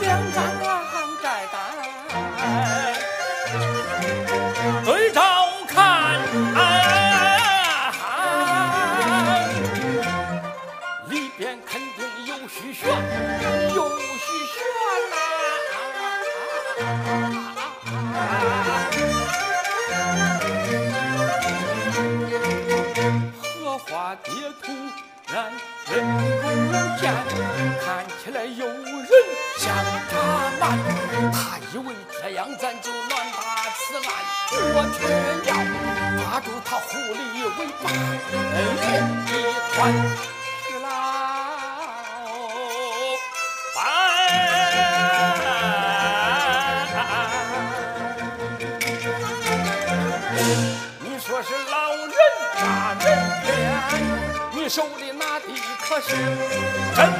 两张对照看里边肯定有虚玄有虚玄荷花别吐人看起来有人想他难他以为这样咱就乱把此案我却要抓住他狐狸尾巴一团去白你说是老人手里拿的可是针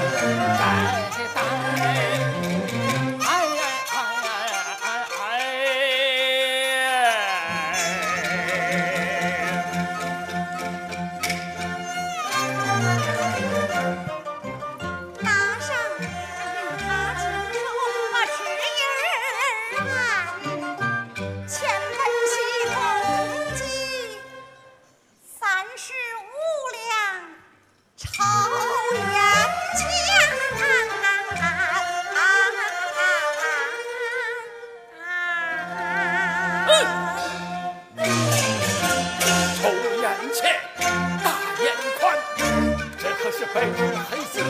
黑心，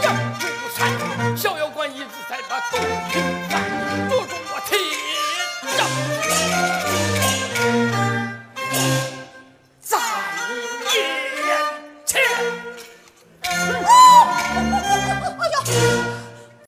杨无山，逍遥观一直在他东平。